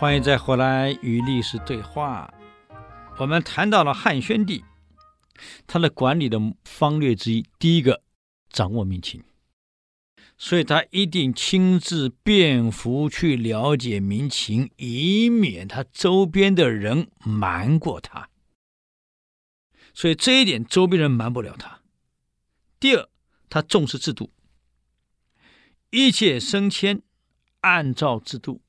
欢迎在回来与历史对话。我们谈到了汉宣帝，他的管理的方略之一，第一个掌握民情，所以他一定亲自遍伏去了解民情，以免他周边的人瞒过他。所以这一点，周边人瞒不了他。第二，他重视制度，一切升迁按照制度。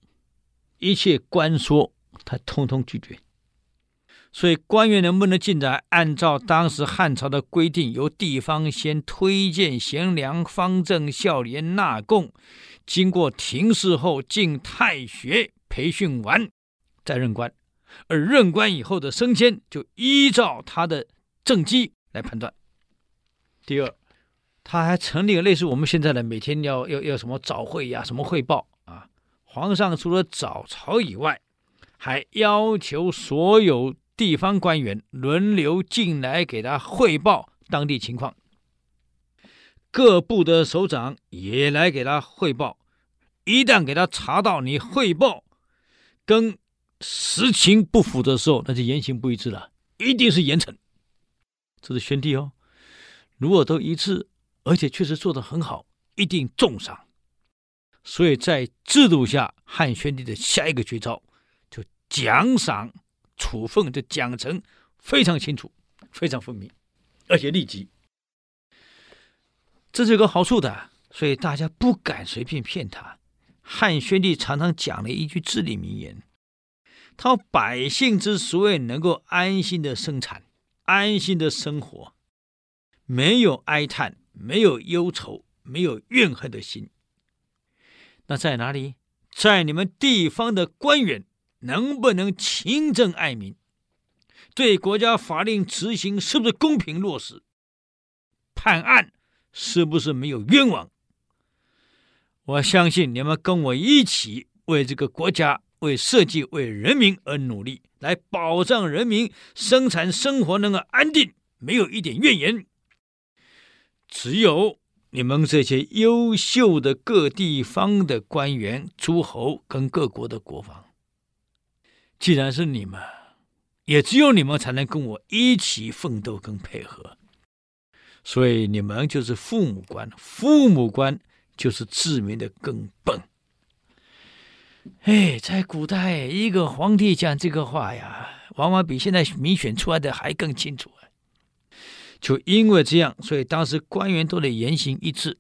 一切官说，他通通拒绝。所以官员能不能进来，按照当时汉朝的规定，由地方先推荐贤良、方正、孝廉纳贡，经过廷试后进太学培训完，再任官。而任官以后的升迁，就依照他的政绩来判断。第二，他还成立了类似我们现在的每天要要要什么早会呀、什么汇报。皇上除了早朝以外，还要求所有地方官员轮流进来给他汇报当地情况。各部的首长也来给他汇报。一旦给他查到你汇报跟实情不符的时候，那就言行不一致了，一定是严惩。这是宣帝哦。如果都一致，而且确实做得很好，一定重赏。所以在制度下，汉宣帝的下一个绝招就奖赏处分的奖惩非常清楚，非常分明，而且立即。这是有个好处的，所以大家不敢随便骗他。汉宣帝常常讲了一句至理名言：他说百姓之所以能够安心的生产、安心的生活，没有哀叹、没有忧愁、没有怨恨的心。那在哪里？在你们地方的官员能不能勤政爱民？对国家法令执行是不是公平落实？判案是不是没有冤枉？我相信你们跟我一起为这个国家、为社稷、为人民而努力，来保障人民生产生活能够安定，没有一点怨言。只有。你们这些优秀的各地方的官员、诸侯跟各国的国防，既然是你们，也只有你们才能跟我一起奋斗跟配合。所以你们就是父母官，父母官就是治民的根本。哎，在古代，一个皇帝讲这个话呀，往往比现在民选出来的还更清楚。就因为这样，所以当时官员都得言行一致，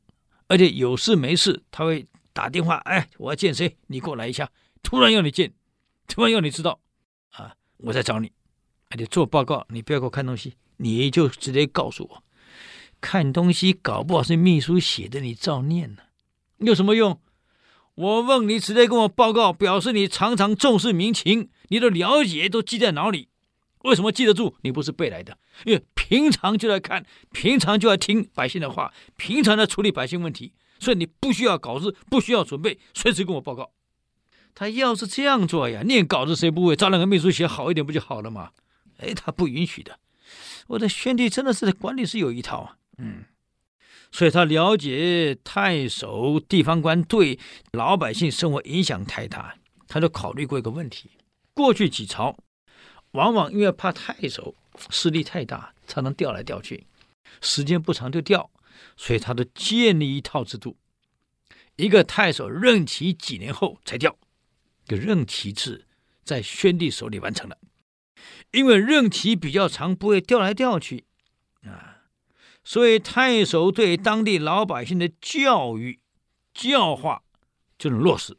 而且有事没事他会打电话，哎，我要见谁，你过来一下。突然要你见，突然要你知道，啊，我在找你，而且做报告，你不要给我看东西，你就直接告诉我，看东西搞不好是秘书写的，你照念呢，有什么用？我问你，直接跟我报告，表示你常常重视民情，你的了解都记在脑里。为什么记得住？你不是背来的，因为平常就来看，平常就要听百姓的话，平常在处理百姓问题，所以你不需要稿子，不需要准备，随时跟我报告。他要是这样做呀，念稿子谁不会？找两个秘书写好一点不就好了吗？哎，他不允许的。我的宣帝真的是管理是有一套啊，嗯，所以他了解太守、地方官对老百姓生活影响太大，他就考虑过一个问题：过去几朝。往往因为怕太守势力太大，才能调来调去，时间不长就调，所以他都建立一套制度。一个太守任期几年后才调，这个任期制在宣帝手里完成了。因为任期比较长，不会调来调去啊，所以太守对当地老百姓的教育教化就能落实，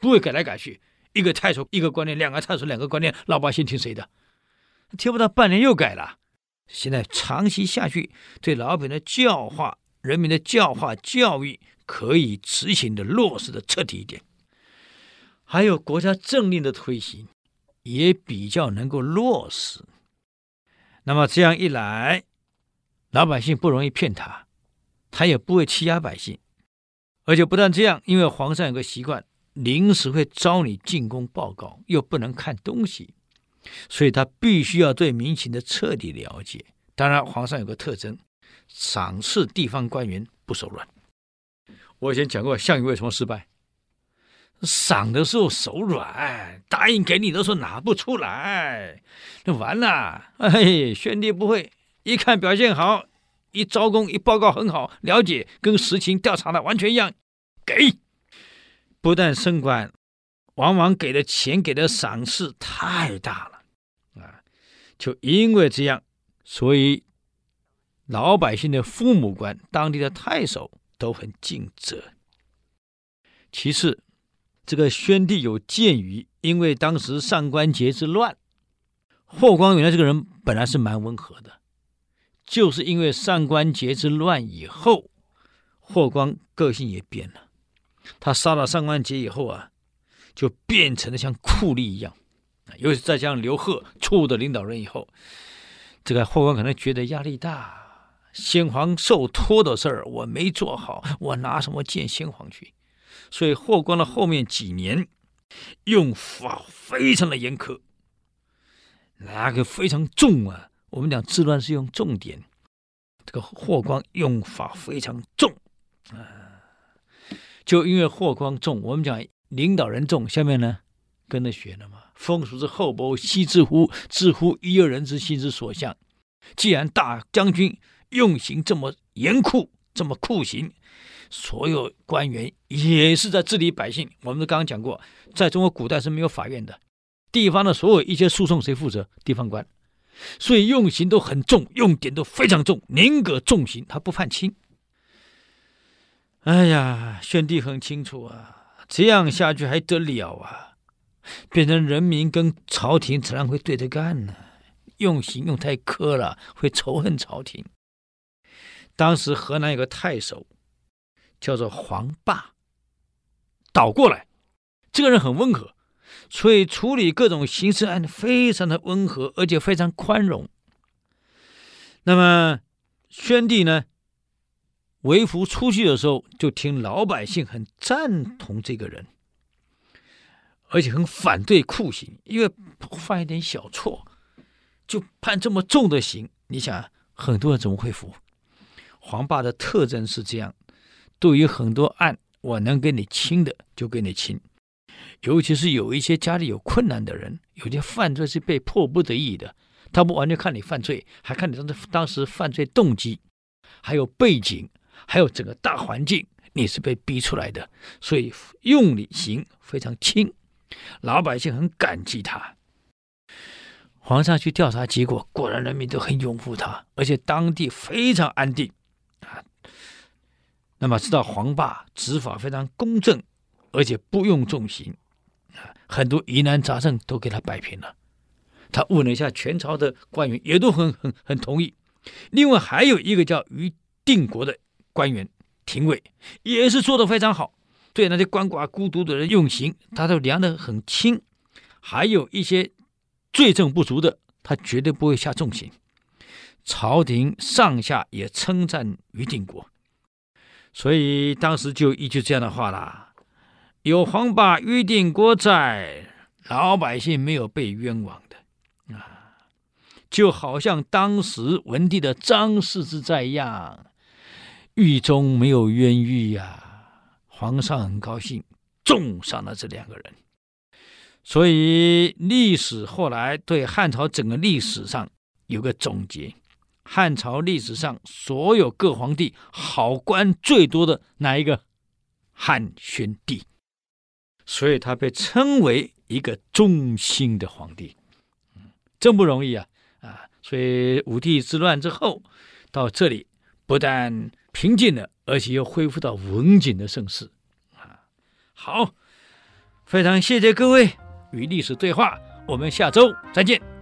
不会改来改去。一个太守一个观念，两个太守两个观念，老百姓听谁的？听不到半年又改了。现在长期下去，对老百姓的教化、人民的教化教育可以执行的落实的彻底一点。还有国家政令的推行，也比较能够落实。那么这样一来，老百姓不容易骗他，他也不会欺压百姓。而且不但这样，因为皇上有个习惯。临时会召你进宫报告，又不能看东西，所以他必须要对民情的彻底了解。当然，皇上有个特征，赏赐地方官员不手软。我以前讲过，项羽为什么失败？赏的时候手软，答应给你的时候拿不出来，那完了。哎，宣帝不会，一看表现好，一招工一报告很好，了解跟实情调查的完全一样，给。不但升官，往往给的钱给的赏赐太大了啊！就因为这样，所以老百姓的父母官、当地的太守都很尽责。其次，这个宣帝有鉴于，因为当时上官桀之乱，霍光原来这个人本来是蛮温和的，就是因为上官桀之乱以后，霍光个性也变了。他杀了上官桀以后啊，就变成了像酷吏一样。尤其再加上刘贺错误的领导人以后，这个霍光可能觉得压力大。先皇受托的事儿我没做好，我拿什么见先皇去？所以霍光的后面几年用法非常的严苛，那个非常重啊。我们讲治乱是用重典，这个霍光用法非常重啊。就因为霍光重，我们讲领导人重，下面呢跟着学了嘛。风俗之厚薄，悉知乎？知乎一二人之心之所向。既然大将军用刑这么严酷，这么酷刑，所有官员也是在治理百姓。我们刚刚讲过，在中国古代是没有法院的，地方的所有一些诉讼谁负责？地方官。所以用刑都很重，用典都非常重，宁可重刑，他不判轻。哎呀，宣帝很清楚啊，这样下去还得了啊？变成人民跟朝廷自然会对着干呢。用刑用太苛了，会仇恨朝廷。当时河南有个太守，叫做黄霸，倒过来，这个人很温和，所以处理各种刑事案非常的温和，而且非常宽容。那么宣帝呢？为服出去的时候，就听老百姓很赞同这个人，而且很反对酷刑，因为犯一点小错就判这么重的刑。你想，很多人怎么会服？黄霸的特征是这样：对于很多案，我能给你轻的就给你轻，尤其是有一些家里有困难的人，有些犯罪是被迫不得已的，他不完全看你犯罪，还看你当时当时犯罪动机，还有背景。还有整个大环境，你是被逼出来的，所以用理刑非常轻，老百姓很感激他。皇上去调查，结果果然人民都很拥护他，而且当地非常安定啊。那么知道黄霸执法非常公正，而且不用重刑啊，很多疑难杂症都给他摆平了。他问了一下全朝的官员，也都很很很同意。另外还有一个叫于定国的。官员、廷尉也是做得非常好，对那些鳏寡孤独的人用刑，他都量得很轻。还有一些罪证不足的，他绝对不会下重刑。朝廷上下也称赞于定国，所以当时就一句这样的话啦：“有黄霸、于定国在，老百姓没有被冤枉的啊，就好像当时文帝的张世之在一样。”狱中没有冤狱呀，皇上很高兴，重赏了这两个人。所以历史后来对汉朝整个历史上有个总结：汉朝历史上所有各皇帝好官最多的哪一个？汉宣帝。所以他被称为一个忠心的皇帝，真不容易啊！啊，所以武帝之乱之后到这里，不但平静了，而且又恢复到文景的盛世，啊，好，非常谢谢各位与历史对话，我们下周再见。